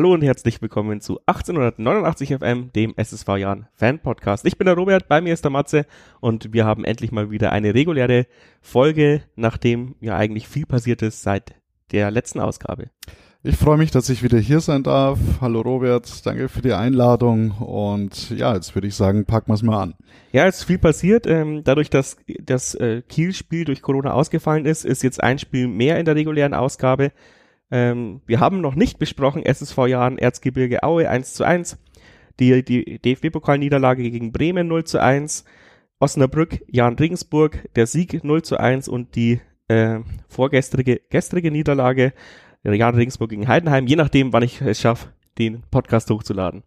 Hallo und herzlich willkommen zu 1889 FM, dem SSV Jahren Fan Podcast. Ich bin der Robert, bei mir ist der Matze und wir haben endlich mal wieder eine reguläre Folge, nachdem ja eigentlich viel passiert ist seit der letzten Ausgabe. Ich freue mich, dass ich wieder hier sein darf. Hallo Robert, danke für die Einladung und ja, jetzt würde ich sagen, packen wir es mal an. Ja, es ist viel passiert. Ähm, dadurch, dass das äh, Kiel-Spiel durch Corona ausgefallen ist, ist jetzt ein Spiel mehr in der regulären Ausgabe. Ähm, wir haben noch nicht besprochen, SSV Jahren Erzgebirge Aue 1 zu 1, die, die DFB-Pokalniederlage gegen Bremen 0 zu 1, Osnabrück, Jan Regensburg, der Sieg 0 zu 1 und die äh, vorgestrige gestrige Niederlage Jan Regensburg gegen Heidenheim, je nachdem, wann ich es schaffe, den Podcast hochzuladen.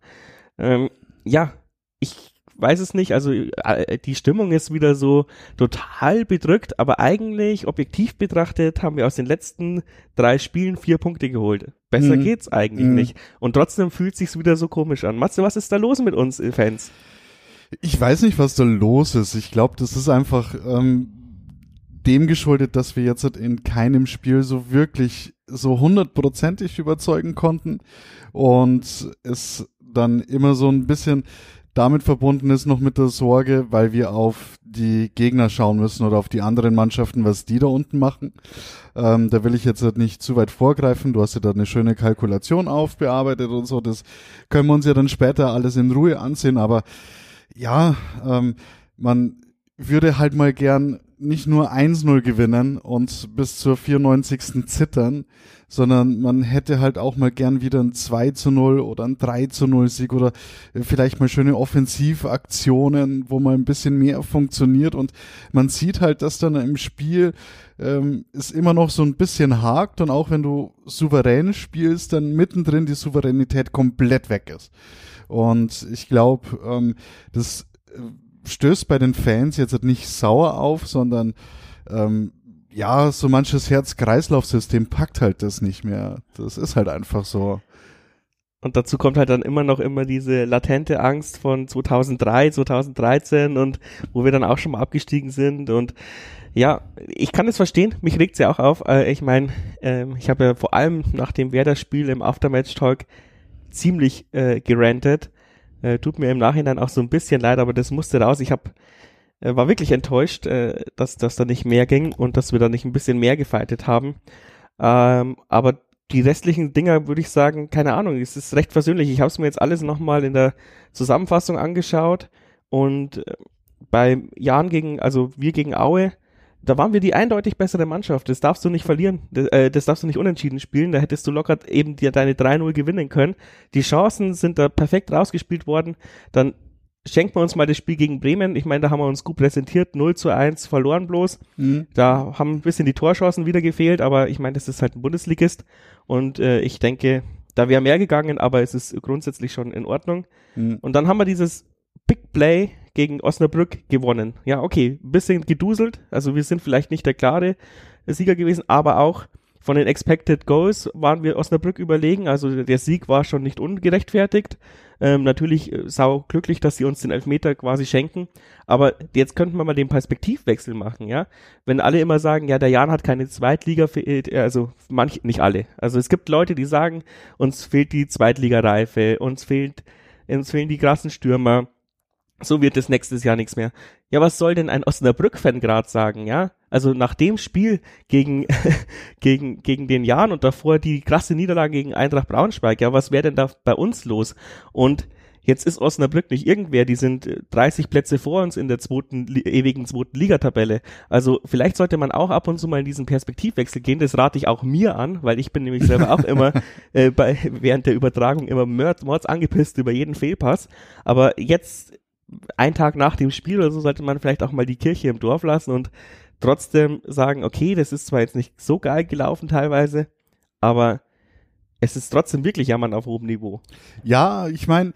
Ähm, ja, ich weiß es nicht. Also äh, die Stimmung ist wieder so total bedrückt, aber eigentlich objektiv betrachtet haben wir aus den letzten drei Spielen vier Punkte geholt. Besser mhm. geht's eigentlich mhm. nicht. Und trotzdem fühlt sich's wieder so komisch an. Matze, was ist da los mit uns Fans? Ich weiß nicht, was da los ist. Ich glaube, das ist einfach ähm, dem geschuldet, dass wir jetzt in keinem Spiel so wirklich so hundertprozentig überzeugen konnten und es dann immer so ein bisschen damit verbunden ist noch mit der Sorge, weil wir auf die Gegner schauen müssen oder auf die anderen Mannschaften, was die da unten machen. Ähm, da will ich jetzt nicht zu weit vorgreifen. Du hast ja da eine schöne Kalkulation aufbearbeitet und so. Das können wir uns ja dann später alles in Ruhe ansehen. Aber ja, ähm, man würde halt mal gern nicht nur 1-0 gewinnen und bis zur 94. zittern, sondern man hätte halt auch mal gern wieder ein 2 zu 0 oder ein 3 zu 0 Sieg oder vielleicht mal schöne Offensivaktionen, wo mal ein bisschen mehr funktioniert und man sieht halt, dass dann im Spiel ähm, es immer noch so ein bisschen hakt und auch wenn du souverän spielst, dann mittendrin die Souveränität komplett weg ist. Und ich glaube, ähm, das äh, stößt bei den Fans jetzt nicht sauer auf, sondern ähm, ja, so manches Herz-Kreislauf-System packt halt das nicht mehr. Das ist halt einfach so. Und dazu kommt halt dann immer noch immer diese latente Angst von 2003, 2013 und wo wir dann auch schon mal abgestiegen sind und ja, ich kann es verstehen, mich regt's ja auch auf. Äh, ich meine, ähm, ich habe ja vor allem nach dem Werder-Spiel im Aftermatch-Talk ziemlich äh, gerantet äh, tut mir im Nachhinein auch so ein bisschen leid, aber das musste raus. Ich hab, äh, war wirklich enttäuscht, äh, dass, dass da nicht mehr ging und dass wir da nicht ein bisschen mehr gefeitet haben. Ähm, aber die restlichen Dinger würde ich sagen, keine Ahnung, es ist recht versöhnlich. Ich habe es mir jetzt alles nochmal in der Zusammenfassung angeschaut und äh, bei Jan gegen, also wir gegen Aue, da waren wir die eindeutig bessere Mannschaft. Das darfst du nicht verlieren. Das, äh, das darfst du nicht unentschieden spielen. Da hättest du locker eben dir deine 3-0 gewinnen können. Die Chancen sind da perfekt rausgespielt worden. Dann schenken wir uns mal das Spiel gegen Bremen. Ich meine, da haben wir uns gut präsentiert. 0 zu 1 verloren bloß. Mhm. Da haben ein bisschen die Torchancen wieder gefehlt, aber ich meine, das ist halt ein Bundesligist. Und äh, ich denke, da wäre mehr gegangen, aber es ist grundsätzlich schon in Ordnung. Mhm. Und dann haben wir dieses Big Play gegen Osnabrück gewonnen. Ja, okay, bisschen geduselt. Also wir sind vielleicht nicht der klare Sieger gewesen, aber auch von den Expected Goals waren wir Osnabrück überlegen. Also der Sieg war schon nicht ungerechtfertigt. Ähm, natürlich äh, sau glücklich, dass sie uns den Elfmeter quasi schenken. Aber jetzt könnten wir mal den Perspektivwechsel machen, ja. Wenn alle immer sagen, ja, der Jan hat keine Zweitliga, äh, also manche, nicht alle. Also es gibt Leute, die sagen, uns fehlt die Zweitligareife, uns fehlt, uns fehlen die krassen Stürmer so wird es nächstes Jahr nichts mehr. Ja, was soll denn ein Osnabrück-Fan gerade sagen, ja? Also nach dem Spiel gegen, gegen, gegen den Jan und davor die krasse Niederlage gegen Eintracht Braunschweig, ja, was wäre denn da bei uns los? Und jetzt ist Osnabrück nicht irgendwer, die sind 30 Plätze vor uns in der zweiten, ewigen zweiten Ligatabelle. Also vielleicht sollte man auch ab und zu mal in diesen Perspektivwechsel gehen, das rate ich auch mir an, weil ich bin nämlich selber auch immer äh, bei, während der Übertragung immer mords angepisst über jeden Fehlpass. Aber jetzt ein Tag nach dem Spiel oder so sollte man vielleicht auch mal die Kirche im Dorf lassen und trotzdem sagen, okay, das ist zwar jetzt nicht so geil gelaufen teilweise, aber es ist trotzdem wirklich Jammern auf hohem Niveau. Ja, ich meine,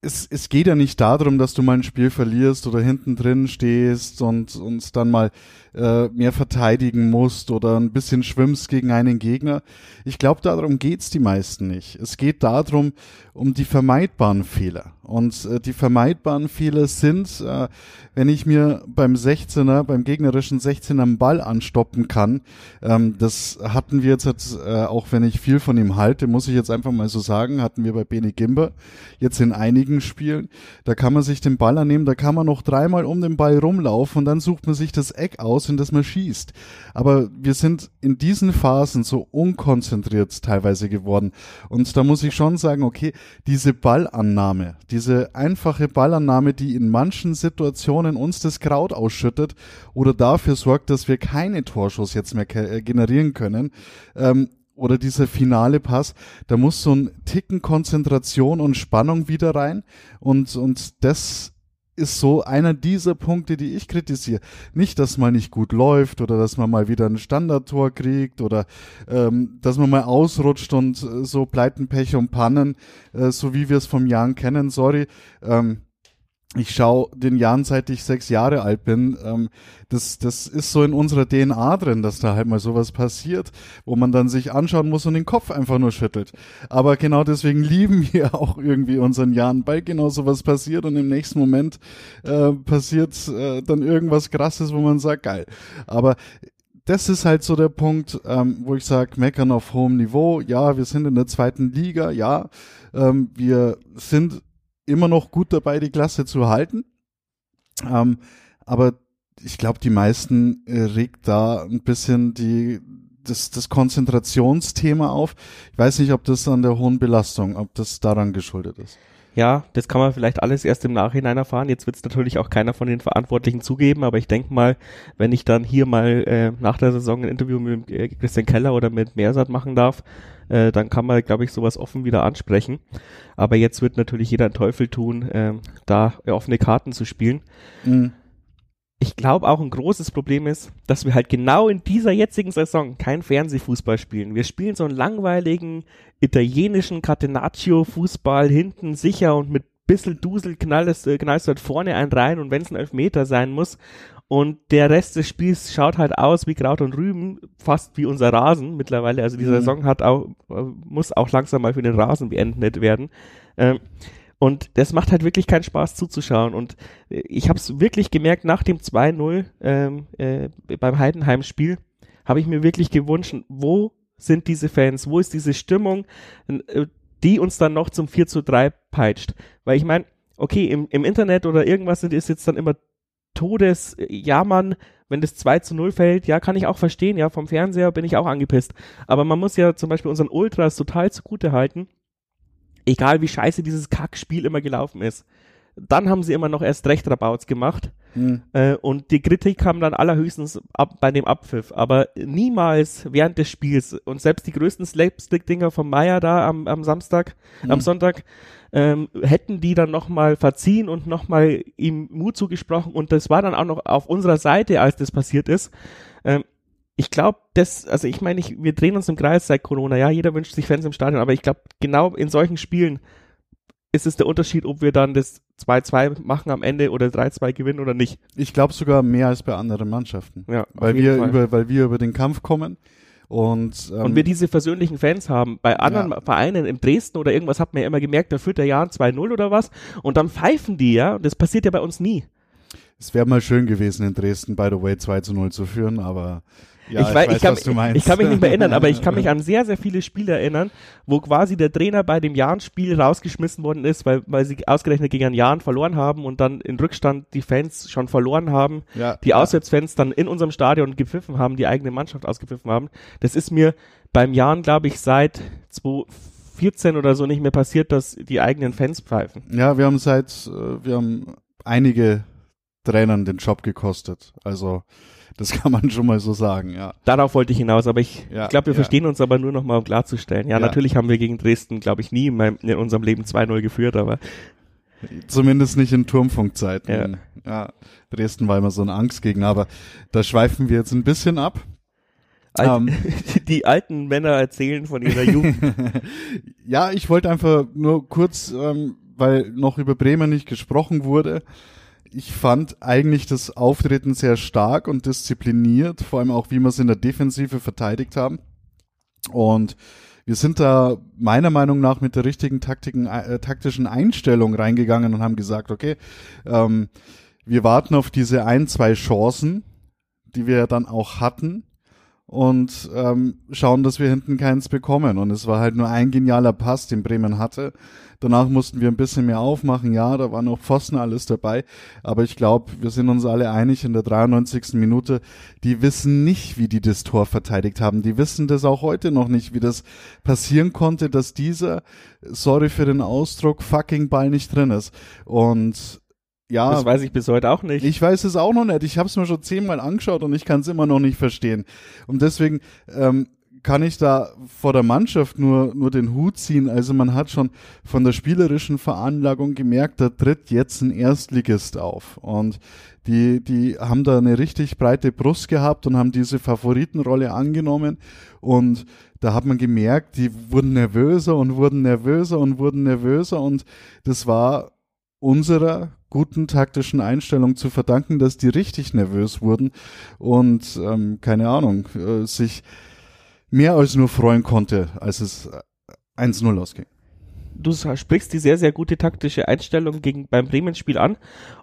es, es geht ja nicht darum, dass du mal ein Spiel verlierst oder hinten drin stehst und uns dann mal äh, mehr verteidigen musst oder ein bisschen schwimmst gegen einen Gegner. Ich glaube, darum geht's die meisten nicht. Es geht darum, um die vermeidbaren Fehler. Und äh, die vermeidbaren Fehler sind, äh, wenn ich mir beim 16er, beim gegnerischen 16er einen Ball anstoppen kann. Ähm, das hatten wir jetzt, äh, auch wenn ich viel von ihm halte, muss ich jetzt einfach mal so sagen, hatten wir bei Bene Gimber jetzt in einigen Spielen. Da kann man sich den Ball annehmen, da kann man noch dreimal um den Ball rumlaufen und dann sucht man sich das Eck aus, in das man schießt. Aber wir sind in diesen Phasen so unkonzentriert teilweise geworden. Und da muss ich schon sagen, okay, diese Ballannahme, diese einfache Ballannahme, die in manchen Situationen uns das Kraut ausschüttet oder dafür sorgt, dass wir keine Torschuss jetzt mehr äh, generieren können, ähm, oder dieser finale Pass, da muss so ein Ticken Konzentration und Spannung wieder rein und, und das ist so einer dieser Punkte, die ich kritisiere. Nicht, dass man nicht gut läuft oder dass man mal wieder ein Standardtor kriegt oder ähm, dass man mal ausrutscht und äh, so Pleiten, Pech und Pannen, äh, so wie wir es vom Jahren kennen. Sorry, ähm, ich schaue den Jahren, seit ich sechs Jahre alt bin. Ähm, das, das ist so in unserer DNA drin, dass da halt mal sowas passiert, wo man dann sich anschauen muss und den Kopf einfach nur schüttelt. Aber genau deswegen lieben wir auch irgendwie unseren Jahren, weil genau sowas passiert und im nächsten Moment äh, passiert äh, dann irgendwas Krasses, wo man sagt, geil. Aber das ist halt so der Punkt, ähm, wo ich sage, meckern auf hohem Niveau. Ja, wir sind in der zweiten Liga. Ja, ähm, wir sind immer noch gut dabei, die Klasse zu halten. Ähm, aber ich glaube, die meisten äh, regt da ein bisschen die, das, das Konzentrationsthema auf. Ich weiß nicht, ob das an der hohen Belastung, ob das daran geschuldet ist. Ja, das kann man vielleicht alles erst im Nachhinein erfahren. Jetzt wird es natürlich auch keiner von den Verantwortlichen zugeben, aber ich denke mal, wenn ich dann hier mal äh, nach der Saison ein Interview mit äh, Christian Keller oder mit Mersat machen darf, äh, dann kann man, glaube ich, sowas offen wieder ansprechen. Aber jetzt wird natürlich jeder einen Teufel tun, äh, da offene Karten zu spielen. Mhm. Ich glaube auch ein großes Problem ist, dass wir halt genau in dieser jetzigen Saison kein Fernsehfußball spielen. Wir spielen so einen langweiligen italienischen Catenaccio-Fußball hinten sicher und mit bissel Dusel knallst, äh, knallst du halt vorne einen rein und wenn es ein Elfmeter sein muss und der Rest des Spiels schaut halt aus wie Kraut und Rüben, fast wie unser Rasen mittlerweile. Also die mhm. Saison hat auch, muss auch langsam mal für den Rasen beendet werden. Ähm, und das macht halt wirklich keinen Spaß zuzuschauen. Und äh, ich habe es wirklich gemerkt, nach dem 2-0 ähm, äh, beim Heidenheim-Spiel, habe ich mir wirklich gewünscht, wo sind diese Fans, wo ist diese Stimmung, äh, die uns dann noch zum 4 zu 3 peitscht. Weil ich meine, okay, im, im Internet oder irgendwas ist jetzt dann immer Todesjammern, wenn das 2 zu 0 fällt, ja, kann ich auch verstehen, ja, vom Fernseher bin ich auch angepisst. Aber man muss ja zum Beispiel unseren Ultras total zugute halten, egal wie scheiße dieses Kackspiel immer gelaufen ist. Dann haben sie immer noch erst recht Rabauts gemacht. Mhm. Äh, und die Kritik kam dann allerhöchstens ab, bei dem Abpfiff. Aber niemals während des Spiels. Und selbst die größten Slapstick-Dinger von Meier da am, am Samstag, mhm. am Sonntag, ähm, hätten die dann nochmal verziehen und nochmal ihm Mut zugesprochen und das war dann auch noch auf unserer Seite, als das passiert ist. Ähm, ich glaube, das, also ich meine, wir drehen uns im Kreis seit Corona, ja, jeder wünscht sich Fans im Stadion, aber ich glaube, genau in solchen Spielen ist es der Unterschied, ob wir dann das 2-2 machen am Ende oder 3-2 gewinnen oder nicht. Ich glaube sogar mehr als bei anderen Mannschaften. Ja, weil wir Fall. über, weil wir über den Kampf kommen und, ähm, und wir diese versöhnlichen Fans haben. Bei anderen ja. Vereinen in Dresden oder irgendwas hat man ja immer gemerkt, da führt der Jahr 2-0 oder was und dann pfeifen die, ja. Das passiert ja bei uns nie. Es wäre mal schön gewesen, in Dresden, by the way, 2 0 zu führen, aber ja, ich, weiß, ich, kann, ich, kann, mich nicht mehr erinnern, aber ich kann mich an sehr, sehr viele Spiele erinnern, wo quasi der Trainer bei dem Jahn-Spiel rausgeschmissen worden ist, weil, weil sie ausgerechnet gegen einen Jahn verloren haben und dann in Rückstand die Fans schon verloren haben, ja, die ja. Auswärtsfans dann in unserem Stadion gepfiffen haben, die eigene Mannschaft ausgepfiffen haben. Das ist mir beim Jahn, glaube ich, seit 2014 oder so nicht mehr passiert, dass die eigenen Fans pfeifen. Ja, wir haben seit, äh, wir haben einige Trainern den Job gekostet. Also das kann man schon mal so sagen, ja. Darauf wollte ich hinaus, aber ich ja, glaube, wir ja. verstehen uns aber nur noch mal, um klarzustellen. Ja, ja. natürlich haben wir gegen Dresden, glaube ich, nie in, meinem, in unserem Leben 2-0 geführt, aber Zumindest nicht in Turmfunkzeiten. Ja. ja. Dresden war immer so ein Angstgegner, aber da schweifen wir jetzt ein bisschen ab. Alt, ähm. die alten Männer erzählen von ihrer Jugend. ja, ich wollte einfach nur kurz, ähm, weil noch über Bremen nicht gesprochen wurde, ich fand eigentlich das Auftreten sehr stark und diszipliniert, vor allem auch, wie wir es in der Defensive verteidigt haben. Und wir sind da meiner Meinung nach mit der richtigen Taktiken, äh, taktischen Einstellung reingegangen und haben gesagt, okay, ähm, wir warten auf diese ein, zwei Chancen, die wir dann auch hatten und ähm, schauen, dass wir hinten keins bekommen. Und es war halt nur ein genialer Pass, den Bremen hatte. Danach mussten wir ein bisschen mehr aufmachen. Ja, da war noch Pfosten alles dabei. Aber ich glaube, wir sind uns alle einig in der 93. Minute. Die wissen nicht, wie die das Tor verteidigt haben. Die wissen das auch heute noch nicht, wie das passieren konnte, dass dieser, sorry für den Ausdruck, fucking Ball nicht drin ist. Und ja, das weiß ich bis heute auch nicht. Ich weiß es auch noch nicht. Ich habe es mir schon zehnmal angeschaut und ich kann es immer noch nicht verstehen. Und deswegen ähm, kann ich da vor der Mannschaft nur, nur den Hut ziehen. Also man hat schon von der spielerischen Veranlagung gemerkt, da tritt jetzt ein Erstligist auf. Und die, die haben da eine richtig breite Brust gehabt und haben diese Favoritenrolle angenommen. Und da hat man gemerkt, die wurden nervöser und wurden nervöser und wurden nervöser. Und das war unserer guten taktischen Einstellung zu verdanken, dass die richtig nervös wurden und ähm, keine Ahnung, äh, sich mehr als nur freuen konnte, als es 1-0 ausging. Du sprichst die sehr, sehr gute taktische Einstellung gegen beim Bremen-Spiel an.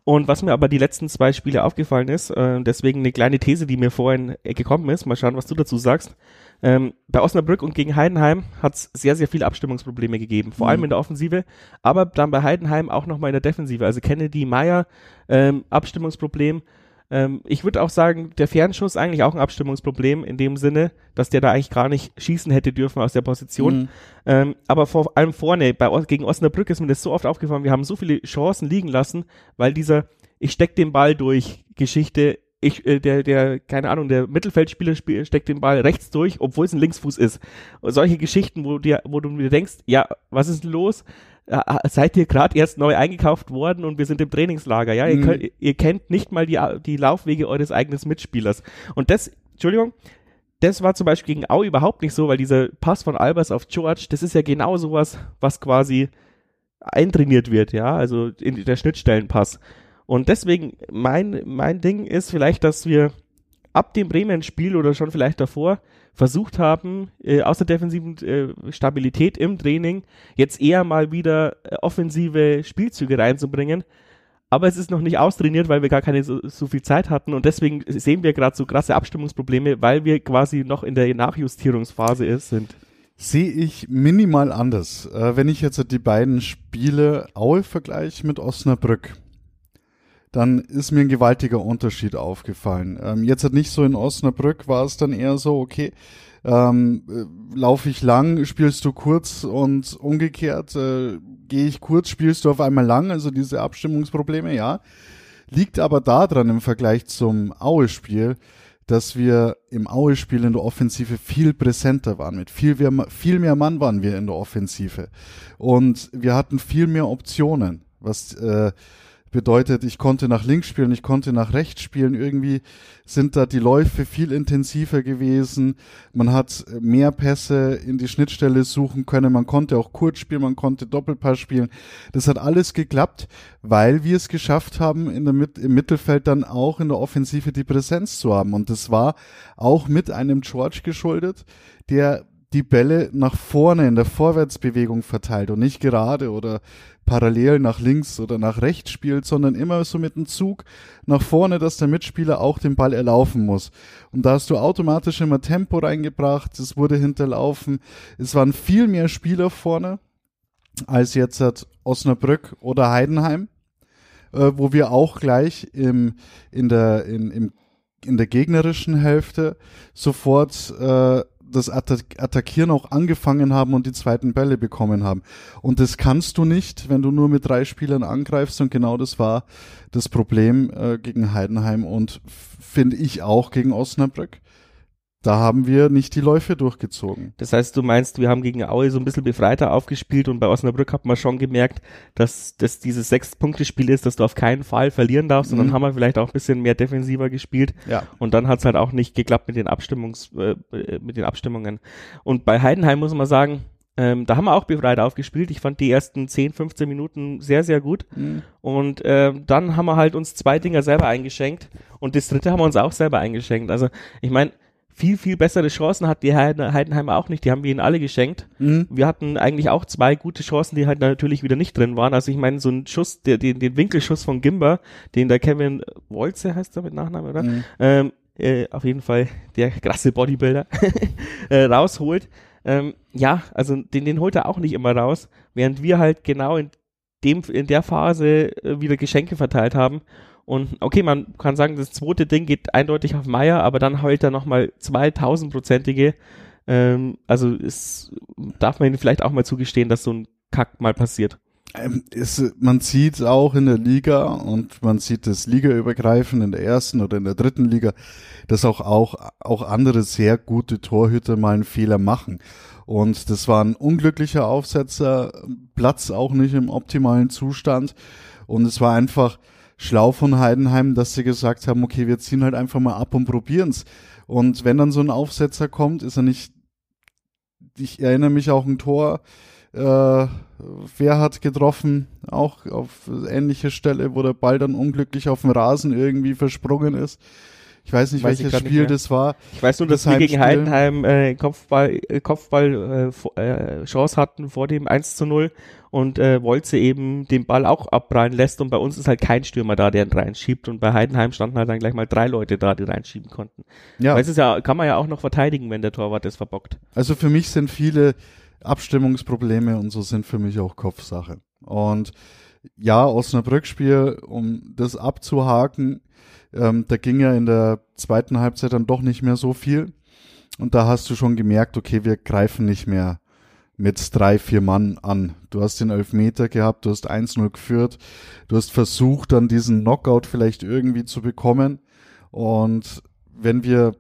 Und was mir aber die letzten zwei Spiele aufgefallen ist, äh, deswegen eine kleine These, die mir vorhin gekommen ist, mal schauen, was du dazu sagst. Ähm, bei Osnabrück und gegen Heidenheim hat es sehr, sehr viele Abstimmungsprobleme gegeben, vor mhm. allem in der Offensive, aber dann bei Heidenheim auch nochmal in der Defensive. Also Kennedy, Meyer, ähm, Abstimmungsproblem. Ähm, ich würde auch sagen, der Fernschuss eigentlich auch ein Abstimmungsproblem in dem Sinne, dass der da eigentlich gar nicht schießen hätte dürfen aus der Position. Mhm. Ähm, aber vor allem vorne, bei, gegen Osnabrück ist mir das so oft aufgefallen, wir haben so viele Chancen liegen lassen, weil dieser ich steck den Ball durch Geschichte ich, äh, der, der, keine Ahnung, der Mittelfeldspieler spiel, steckt den Ball rechts durch, obwohl es ein Linksfuß ist. Und solche Geschichten, wo dir, wo du dir denkst, ja, was ist denn los? Äh, seid ihr gerade erst neu eingekauft worden und wir sind im Trainingslager, ja? Mhm. Ihr, könnt, ihr kennt nicht mal die, die Laufwege eures eigenen Mitspielers. Und das, Entschuldigung, das war zum Beispiel gegen Au überhaupt nicht so, weil dieser Pass von Albers auf George, das ist ja genau sowas, was quasi eintrainiert wird, ja, also in der Schnittstellenpass. Und deswegen, mein, mein Ding ist vielleicht, dass wir ab dem Bremen-Spiel oder schon vielleicht davor versucht haben, äh, außer defensiven äh, Stabilität im Training jetzt eher mal wieder äh, offensive Spielzüge reinzubringen. Aber es ist noch nicht austrainiert, weil wir gar keine so, so viel Zeit hatten und deswegen sehen wir gerade so krasse Abstimmungsprobleme, weil wir quasi noch in der Nachjustierungsphase sind. Sehe ich minimal anders. Äh, wenn ich jetzt die beiden Spiele Aue vergleiche mit Osnabrück, dann ist mir ein gewaltiger Unterschied aufgefallen. Ähm, jetzt hat nicht so in Osnabrück war es dann eher so, okay, ähm, äh, laufe ich lang, spielst du kurz und umgekehrt, äh, gehe ich kurz, spielst du auf einmal lang, also diese Abstimmungsprobleme, ja. Liegt aber daran im Vergleich zum Aue-Spiel, dass wir im Aue-Spiel in der Offensive viel präsenter waren. Mit viel mehr, viel mehr Mann waren wir in der Offensive. Und wir hatten viel mehr Optionen, was äh, bedeutet, ich konnte nach links spielen, ich konnte nach rechts spielen. Irgendwie sind da die Läufe viel intensiver gewesen. Man hat mehr Pässe in die Schnittstelle suchen können. Man konnte auch kurz spielen, man konnte Doppelpass spielen. Das hat alles geklappt, weil wir es geschafft haben, in der, im Mittelfeld dann auch in der Offensive die Präsenz zu haben. Und das war auch mit einem George geschuldet, der die Bälle nach vorne in der Vorwärtsbewegung verteilt und nicht gerade oder parallel nach links oder nach rechts spielt, sondern immer so mit dem Zug nach vorne, dass der Mitspieler auch den Ball erlaufen muss. Und da hast du automatisch immer Tempo reingebracht, es wurde hinterlaufen, es waren viel mehr Spieler vorne als jetzt hat Osnabrück oder Heidenheim, äh, wo wir auch gleich im, in, der, in, im, in der gegnerischen Hälfte sofort äh, das Attackieren auch angefangen haben und die zweiten Bälle bekommen haben. Und das kannst du nicht, wenn du nur mit drei Spielern angreifst. Und genau das war das Problem äh, gegen Heidenheim und finde ich auch gegen Osnabrück. Da haben wir nicht die Läufe durchgezogen. Das heißt, du meinst, wir haben gegen Aue so ein bisschen befreiter aufgespielt und bei Osnabrück hat man schon gemerkt, dass das dieses Sechs-Punkte-Spiel ist, dass du auf keinen Fall verlieren darfst mhm. und dann haben wir vielleicht auch ein bisschen mehr defensiver gespielt. Ja. Und dann hat es halt auch nicht geklappt mit den Abstimmungs, äh, mit den Abstimmungen. Und bei Heidenheim muss man sagen, ähm, da haben wir auch befreit aufgespielt. Ich fand die ersten 10, 15 Minuten sehr, sehr gut. Mhm. Und ähm, dann haben wir halt uns zwei Dinger selber eingeschenkt und das dritte haben wir uns auch selber eingeschenkt. Also ich meine, viel, viel bessere Chancen hat die Heidenheimer auch nicht. Die haben wir ihnen alle geschenkt. Mhm. Wir hatten eigentlich auch zwei gute Chancen, die halt natürlich wieder nicht drin waren. Also ich meine, so ein Schuss, der, den, den Winkelschuss von Gimba, den der Kevin Wolze heißt er mit Nachnamen, oder? Mhm. Ähm, äh, auf jeden Fall der krasse Bodybuilder äh, rausholt. Ähm, ja, also den, den holt er auch nicht immer raus, während wir halt genau in dem, in der Phase äh, wieder Geschenke verteilt haben. Und okay, man kann sagen, das zweite Ding geht eindeutig auf Meier, aber dann heult er nochmal 2000-prozentige. Ähm, also es darf man ihm vielleicht auch mal zugestehen, dass so ein Kack mal passiert. Ähm, ist, man sieht auch in der Liga und man sieht das Ligaübergreifend in der ersten oder in der dritten Liga, dass auch, auch, auch andere sehr gute Torhüter mal einen Fehler machen. Und das war ein unglücklicher Aufsetzer, Platz auch nicht im optimalen Zustand. Und es war einfach schlau von Heidenheim, dass sie gesagt haben, okay, wir ziehen halt einfach mal ab und probieren's. Und wenn dann so ein Aufsetzer kommt, ist er nicht, ich erinnere mich auch ein Tor, äh, wer hat getroffen, auch auf ähnliche Stelle, wo der Ball dann unglücklich auf dem Rasen irgendwie versprungen ist. Ich weiß nicht, weiß welches Spiel das war. Ich weiß nur, dass das wir gegen Heidenheim äh, Kopfball, äh, Kopfball äh, äh, Chance hatten vor dem 1 zu 0 und äh, Wolze eben den Ball auch abprallen lässt und bei uns ist halt kein Stürmer da, der ihn reinschiebt und bei Heidenheim standen halt dann gleich mal drei Leute da, die reinschieben konnten. Ja. Weil es ist ja, kann man ja auch noch verteidigen, wenn der Torwart es verbockt. Also für mich sind viele Abstimmungsprobleme und so sind für mich auch Kopfsache. Und ja, Osnabrück-Spiel, um das abzuhaken, ähm, da ging ja in der zweiten Halbzeit dann doch nicht mehr so viel. Und da hast du schon gemerkt, okay, wir greifen nicht mehr mit drei, vier Mann an. Du hast den Elfmeter gehabt, du hast 1-0 geführt, du hast versucht, dann diesen Knockout vielleicht irgendwie zu bekommen. Und wenn wir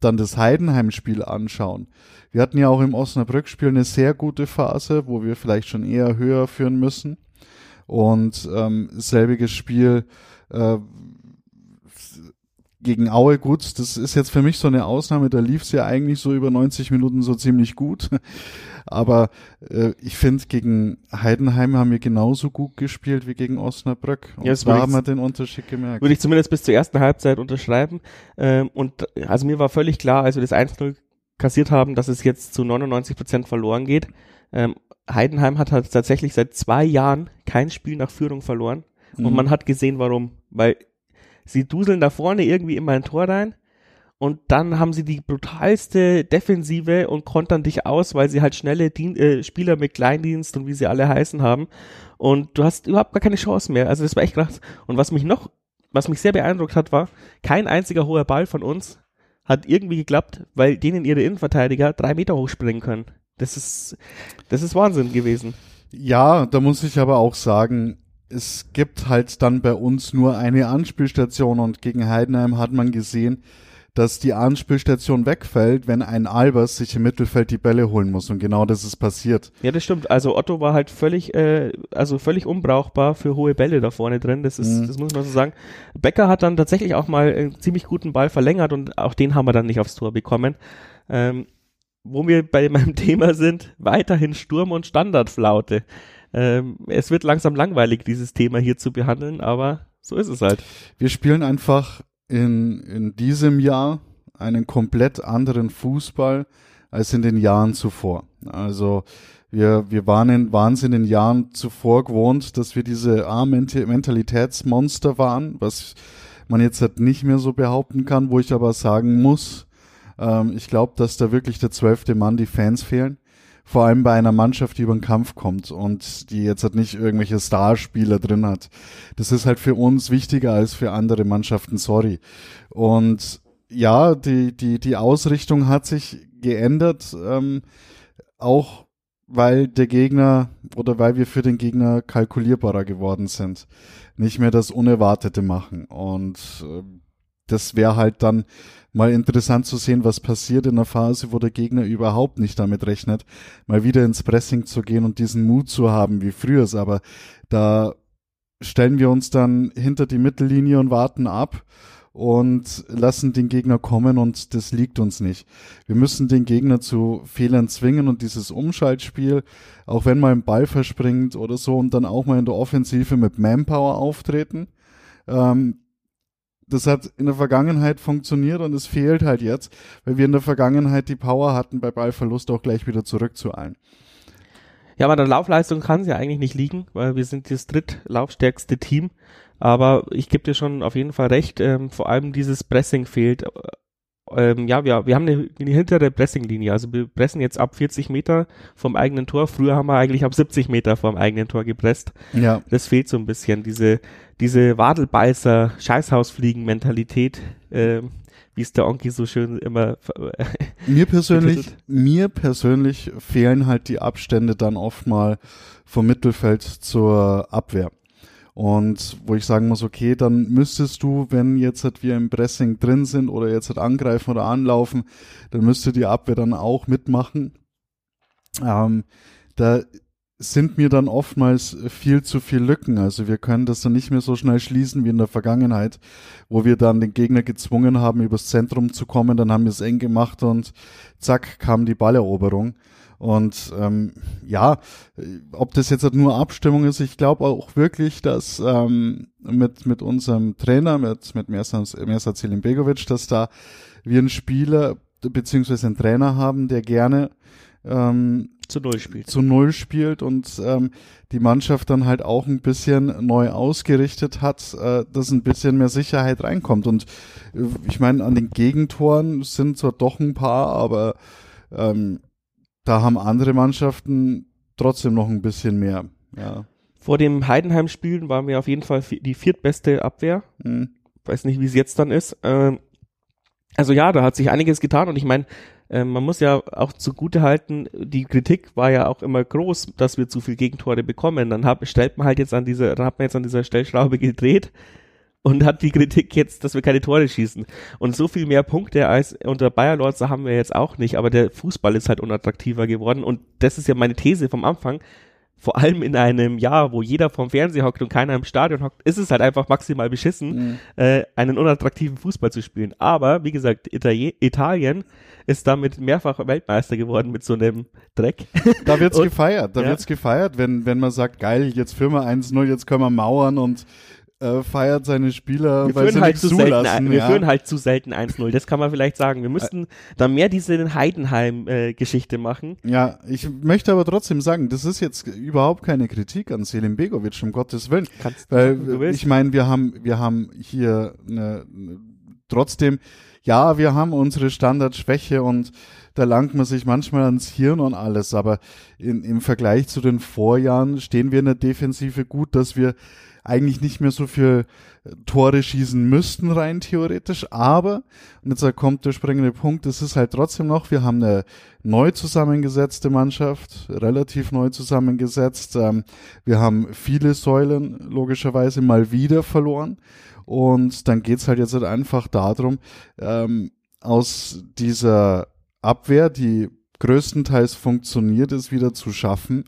dann das Heidenheim-Spiel anschauen, wir hatten ja auch im Osnabrück-Spiel eine sehr gute Phase, wo wir vielleicht schon eher höher führen müssen. Und ähm, selbiges Spiel äh, gegen Aue, gut, das ist jetzt für mich so eine Ausnahme, da lief es ja eigentlich so über 90 Minuten so ziemlich gut. Aber äh, ich finde, gegen Heidenheim haben wir genauso gut gespielt wie gegen Osnabrück. Und ja, da haben wir den Unterschied gemerkt. Würde ich zumindest bis zur ersten Halbzeit unterschreiben. Ähm, und also mir war völlig klar, als wir das 1-0 kassiert haben, dass es jetzt zu 99 Prozent verloren geht. Ähm, Heidenheim hat halt tatsächlich seit zwei Jahren kein Spiel nach Führung verloren. Mhm. Und man hat gesehen, warum. Weil sie duseln da vorne irgendwie immer ein Tor rein und dann haben sie die brutalste Defensive und kontern dich aus, weil sie halt schnelle Dien äh, Spieler mit Kleindienst und wie sie alle heißen haben und du hast überhaupt gar keine Chance mehr. Also das war echt krass. Und was mich noch, was mich sehr beeindruckt hat, war, kein einziger hoher Ball von uns hat irgendwie geklappt, weil denen ihre Innenverteidiger drei Meter hochspringen können. Das ist, das ist Wahnsinn gewesen. Ja, da muss ich aber auch sagen, es gibt halt dann bei uns nur eine Anspielstation und gegen Heidenheim hat man gesehen, dass die Anspielstation wegfällt, wenn ein Albers sich im Mittelfeld die Bälle holen muss und genau das ist passiert. Ja, das stimmt. Also Otto war halt völlig, äh, also völlig unbrauchbar für hohe Bälle da vorne drin. Das ist, mhm. das muss man so sagen. Becker hat dann tatsächlich auch mal einen ziemlich guten Ball verlängert und auch den haben wir dann nicht aufs Tor bekommen. Ähm, wo wir bei meinem Thema sind, weiterhin Sturm und Standardflaute. Ähm, es wird langsam langweilig, dieses Thema hier zu behandeln, aber so ist es halt. Wir spielen einfach in, in diesem Jahr einen komplett anderen Fußball als in den Jahren zuvor. Also wir, wir waren in Wahnsinn in den Jahren zuvor gewohnt, dass wir diese A-Mentalitätsmonster waren, was man jetzt halt nicht mehr so behaupten kann, wo ich aber sagen muss, ähm, ich glaube, dass da wirklich der zwölfte Mann die Fans fehlen vor allem bei einer Mannschaft, die über den Kampf kommt und die jetzt halt nicht irgendwelche Starspieler drin hat. Das ist halt für uns wichtiger als für andere Mannschaften, sorry. Und ja, die, die, die Ausrichtung hat sich geändert, ähm, auch weil der Gegner oder weil wir für den Gegner kalkulierbarer geworden sind. Nicht mehr das Unerwartete machen. Und äh, das wäre halt dann mal interessant zu sehen, was passiert in einer Phase, wo der Gegner überhaupt nicht damit rechnet, mal wieder ins Pressing zu gehen und diesen Mut zu haben wie früher. Aber da stellen wir uns dann hinter die Mittellinie und warten ab und lassen den Gegner kommen und das liegt uns nicht. Wir müssen den Gegner zu Fehlern zwingen und dieses Umschaltspiel, auch wenn mal ein Ball verspringt oder so und dann auch mal in der Offensive mit Manpower auftreten, ähm, das hat in der Vergangenheit funktioniert und es fehlt halt jetzt, weil wir in der Vergangenheit die Power hatten, bei Ballverlust auch gleich wieder zurückzueilen. Ja, aber der Laufleistung kann es ja eigentlich nicht liegen, weil wir sind das drittlaufstärkste Team. Aber ich gebe dir schon auf jeden Fall recht, ähm, vor allem dieses Pressing fehlt ähm, ja, wir, wir haben eine, eine hintere Pressinglinie. Also wir pressen jetzt ab 40 Meter vom eigenen Tor. Früher haben wir eigentlich ab 70 Meter vom eigenen Tor gepresst. Ja. Das fehlt so ein bisschen. Diese, diese Wadelbeißer, Scheißhausfliegen-Mentalität, äh, wie es der Onki so schön immer. mir persönlich, mir persönlich fehlen halt die Abstände dann oft mal vom Mittelfeld zur Abwehr. Und wo ich sagen muss, okay, dann müsstest du, wenn jetzt halt wir im Pressing drin sind oder jetzt halt angreifen oder anlaufen, dann müsste die Abwehr dann auch mitmachen. Ähm, da sind mir dann oftmals viel zu viel Lücken. Also wir können das dann nicht mehr so schnell schließen wie in der Vergangenheit, wo wir dann den Gegner gezwungen haben, übers Zentrum zu kommen. Dann haben wir es eng gemacht und zack kam die Balleroberung. Und ähm, ja, ob das jetzt halt nur Abstimmung ist, ich glaube auch wirklich, dass ähm, mit, mit unserem Trainer, mit, mit Mersat Selim Begovic, dass da wir einen Spieler beziehungsweise einen Trainer haben, der gerne ähm, zu null spielt. Zu null spielt und ähm, die Mannschaft dann halt auch ein bisschen neu ausgerichtet hat, äh, dass ein bisschen mehr Sicherheit reinkommt. Und äh, ich meine, an den Gegentoren sind zwar doch ein paar, aber ähm, da haben andere Mannschaften trotzdem noch ein bisschen mehr. Ja. Vor dem Heidenheim-Spielen waren wir auf jeden Fall die viertbeste Abwehr. Mhm. Weiß nicht, wie es jetzt dann ist. Ähm, also ja, da hat sich einiges getan und ich meine, äh, man muss ja auch zugute halten, die Kritik war ja auch immer groß, dass wir zu viel Gegentore bekommen. Dann hat, stellt man halt jetzt an diese, dann hat man jetzt an dieser Stellschraube gedreht und hat die Kritik jetzt, dass wir keine Tore schießen. Und so viel mehr Punkte als unter Bayer Lords haben wir jetzt auch nicht, aber der Fußball ist halt unattraktiver geworden und das ist ja meine These vom Anfang. Vor allem in einem Jahr, wo jeder vom Fernseher hockt und keiner im Stadion hockt, ist es halt einfach maximal beschissen, mhm. äh, einen unattraktiven Fußball zu spielen. Aber, wie gesagt, Italien, Italien ist damit mehrfach Weltmeister geworden mit so einem Dreck. Da wird's und, gefeiert, da ja. wird's gefeiert, wenn, wenn man sagt, geil, jetzt führen wir 1-0, jetzt können wir mauern und äh, feiert seine Spieler, wir weil sie halt zu zulassen. Selten, wir ja. führen halt zu selten 1-0, das kann man vielleicht sagen. Wir müssten da mehr diese Heidenheim-Geschichte äh, machen. Ja, ich möchte aber trotzdem sagen, das ist jetzt überhaupt keine Kritik an Selim Begovic, um Gottes Willen. Kannst, weil ich meine, wir haben, wir haben hier eine, trotzdem, ja, wir haben unsere Standardschwäche und da langt man sich manchmal ans Hirn und alles, aber in, im Vergleich zu den Vorjahren stehen wir in der Defensive gut, dass wir eigentlich nicht mehr so viel äh, Tore schießen müssten, rein theoretisch. Aber, und jetzt kommt der springende Punkt, es ist halt trotzdem noch, wir haben eine neu zusammengesetzte Mannschaft, relativ neu zusammengesetzt. Ähm, wir haben viele Säulen logischerweise mal wieder verloren. Und dann geht's halt jetzt halt einfach darum, ähm, aus dieser Abwehr, die größtenteils funktioniert, es wieder zu schaffen,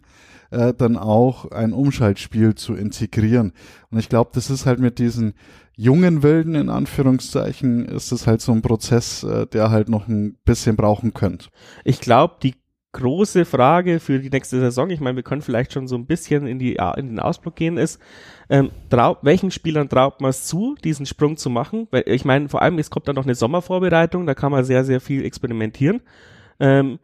äh, dann auch ein Umschaltspiel zu integrieren. Und ich glaube, das ist halt mit diesen jungen Wilden in Anführungszeichen, ist es halt so ein Prozess, äh, der halt noch ein bisschen brauchen könnte. Ich glaube, die große Frage für die nächste Saison, ich meine, wir können vielleicht schon so ein bisschen in, die, in den Ausblick gehen, ist, ähm, trau, welchen Spielern traut man es zu, diesen Sprung zu machen? Weil ich meine, vor allem, es kommt dann noch eine Sommervorbereitung, da kann man sehr, sehr viel experimentieren. Ähm,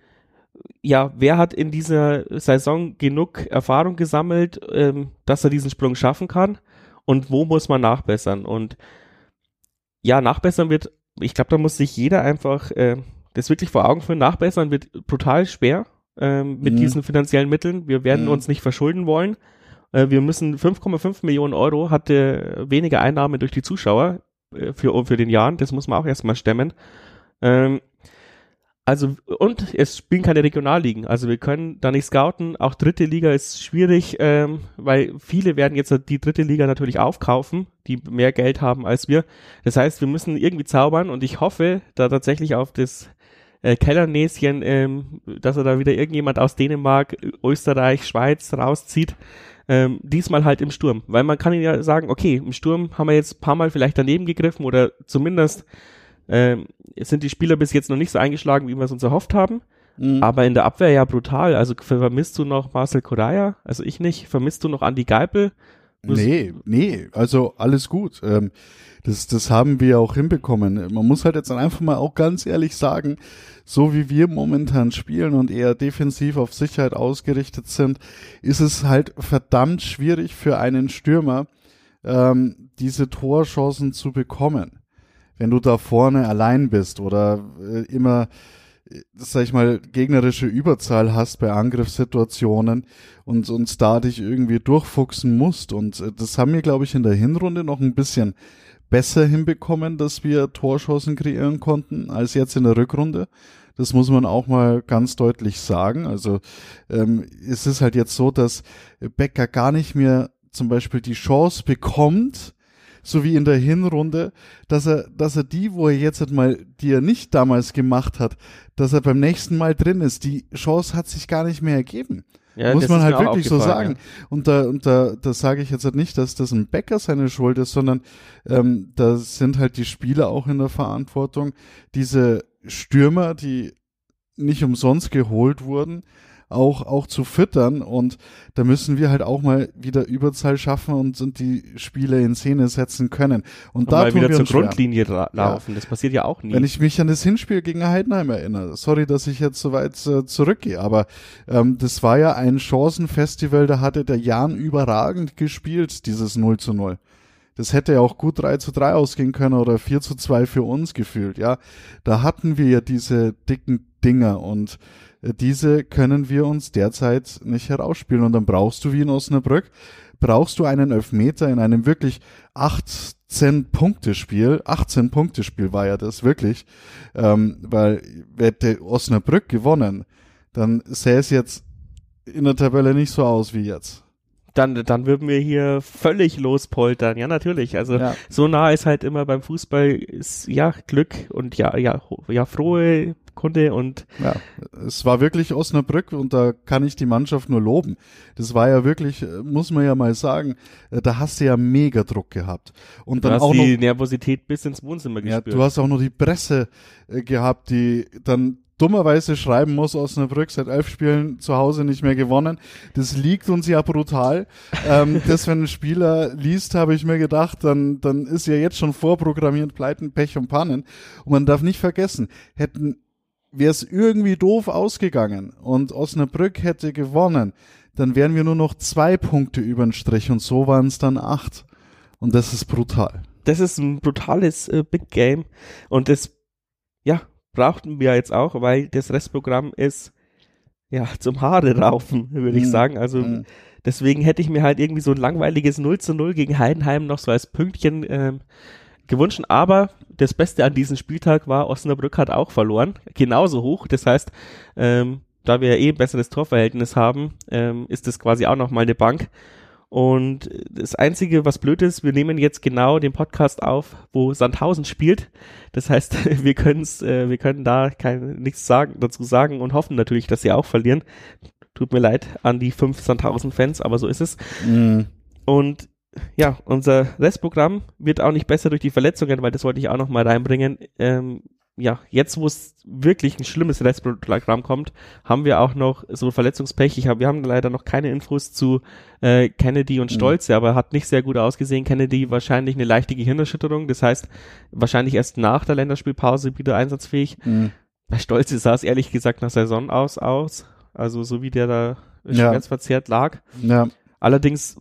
ja, wer hat in dieser Saison genug Erfahrung gesammelt, ähm, dass er diesen Sprung schaffen kann? Und wo muss man nachbessern? Und ja, nachbessern wird, ich glaube, da muss sich jeder einfach äh, das wirklich vor Augen führen. Nachbessern wird brutal schwer ähm, mit mhm. diesen finanziellen Mitteln. Wir werden mhm. uns nicht verschulden wollen. Äh, wir müssen 5,5 Millionen Euro hatte weniger Einnahmen durch die Zuschauer äh, für, für den Jahren. Das muss man auch erstmal stemmen. Ähm, also, und es spielen keine Regionalligen. Also wir können da nicht scouten. Auch dritte Liga ist schwierig, ähm, weil viele werden jetzt die dritte Liga natürlich aufkaufen, die mehr Geld haben als wir. Das heißt, wir müssen irgendwie zaubern und ich hoffe da tatsächlich auf das äh, Kellernäschen, ähm, dass er da wieder irgendjemand aus Dänemark, Österreich, Schweiz rauszieht. Ähm, diesmal halt im Sturm. Weil man kann ja sagen, okay, im Sturm haben wir jetzt paar Mal vielleicht daneben gegriffen oder zumindest ähm, sind die Spieler bis jetzt noch nicht so eingeschlagen, wie wir es uns erhofft haben. Mhm. Aber in der Abwehr ja brutal. Also vermisst du noch Marcel Correa? Also ich nicht. Vermisst du noch Andy Geipel? Nee, nee, also alles gut. Ähm, das, das haben wir auch hinbekommen. Man muss halt jetzt einfach mal auch ganz ehrlich sagen, so wie wir momentan spielen und eher defensiv auf Sicherheit ausgerichtet sind, ist es halt verdammt schwierig für einen Stürmer, ähm, diese Torchancen zu bekommen. Wenn du da vorne allein bist oder äh, immer sag ich mal, gegnerische Überzahl hast bei Angriffssituationen und uns da dich irgendwie durchfuchsen musst. Und äh, das haben wir, glaube ich, in der Hinrunde noch ein bisschen besser hinbekommen, dass wir Torschancen kreieren konnten, als jetzt in der Rückrunde. Das muss man auch mal ganz deutlich sagen. Also ähm, es ist halt jetzt so, dass Becker gar nicht mehr zum Beispiel die Chance bekommt, so wie in der Hinrunde, dass er, dass er die, wo er jetzt halt mal, die er nicht damals gemacht hat, dass er beim nächsten Mal drin ist. Die Chance hat sich gar nicht mehr ergeben. Ja, Muss man halt wirklich so sagen. Ja. Und da, und da, da sage ich jetzt halt nicht, dass das ein Bäcker seine Schuld ist, sondern ähm, da sind halt die Spieler auch in der Verantwortung. Diese Stürmer, die nicht umsonst geholt wurden, auch, auch zu füttern. Und da müssen wir halt auch mal wieder Überzahl schaffen und, und die Spiele in Szene setzen können. Und, und da mal wieder zur Grundlinie laufen. Ja. Das passiert ja auch nie. Wenn ich mich an das Hinspiel gegen Heidenheim erinnere, sorry, dass ich jetzt so weit äh, zurückgehe, aber ähm, das war ja ein Chancenfestival, da hatte der Jan überragend gespielt, dieses 0 zu 0. Das hätte ja auch gut 3 zu 3 ausgehen können oder 4 zu 2 für uns gefühlt, ja. Da hatten wir ja diese dicken Dinger und diese können wir uns derzeit nicht herausspielen. Und dann brauchst du wie in Osnabrück, brauchst du einen Elfmeter in einem wirklich 18 Punkte Spiel, 18 Punkte Spiel war ja das wirklich, ähm, weil hätte Osnabrück gewonnen, dann sähe es jetzt in der Tabelle nicht so aus wie jetzt dann, dann würden wir hier völlig lospoltern. Ja, natürlich. Also ja. so nah ist halt immer beim Fußball ist ja Glück und ja, ja, ja, frohe Kunde und ja, es war wirklich Osnabrück und da kann ich die Mannschaft nur loben. Das war ja wirklich, muss man ja mal sagen, da hast du ja mega Druck gehabt. Und dann du hast auch die noch, Nervosität bis ins Wohnzimmer gespürt. Ja, du hast auch noch die Presse äh, gehabt, die dann dummerweise schreiben muss, Osnabrück seit elf Spielen zu Hause nicht mehr gewonnen. Das liegt uns ja brutal. ähm, das, wenn ein Spieler liest, habe ich mir gedacht, dann, dann ist ja jetzt schon vorprogrammiert Pleiten, Pech und Pannen. Und man darf nicht vergessen, hätten, wäre es irgendwie doof ausgegangen und Osnabrück hätte gewonnen, dann wären wir nur noch zwei Punkte über den Strich und so waren es dann acht. Und das ist brutal. Das ist ein brutales äh, Big Game und das, ja, brauchten wir jetzt auch, weil das Restprogramm ist ja zum Haare raufen, würde ich mhm. sagen. Also mhm. deswegen hätte ich mir halt irgendwie so ein langweiliges 0 zu 0 gegen Heidenheim noch so als Pünktchen ähm, gewünscht. Aber das Beste an diesem Spieltag war, Osnabrück hat auch verloren, genauso hoch. Das heißt, ähm, da wir ja eh ein besseres Torverhältnis haben, ähm, ist das quasi auch nochmal eine Bank. Und das Einzige, was blöd ist, wir nehmen jetzt genau den Podcast auf, wo Sandhausen spielt. Das heißt, wir, können's, äh, wir können da kein, nichts sagen, dazu sagen und hoffen natürlich, dass sie auch verlieren. Tut mir leid an die fünf Sandhausen-Fans, aber so ist es. Mhm. Und ja, unser Restprogramm wird auch nicht besser durch die Verletzungen, weil das wollte ich auch noch mal reinbringen. Ähm, ja, jetzt wo es wirklich ein schlimmes Restprogramm kommt, haben wir auch noch so Verletzungspech. Ich hab, wir haben leider noch keine Infos zu äh, Kennedy und. Stolze, mhm. aber hat nicht sehr gut ausgesehen. Kennedy wahrscheinlich eine leichte Gehirnerschütterung, das heißt wahrscheinlich erst nach der Länderspielpause wieder einsatzfähig. Mhm. Bei Stolze sah es ehrlich gesagt nach Saison aus, aus. Also so wie der da schmerzverzerrt lag. Ja. Allerdings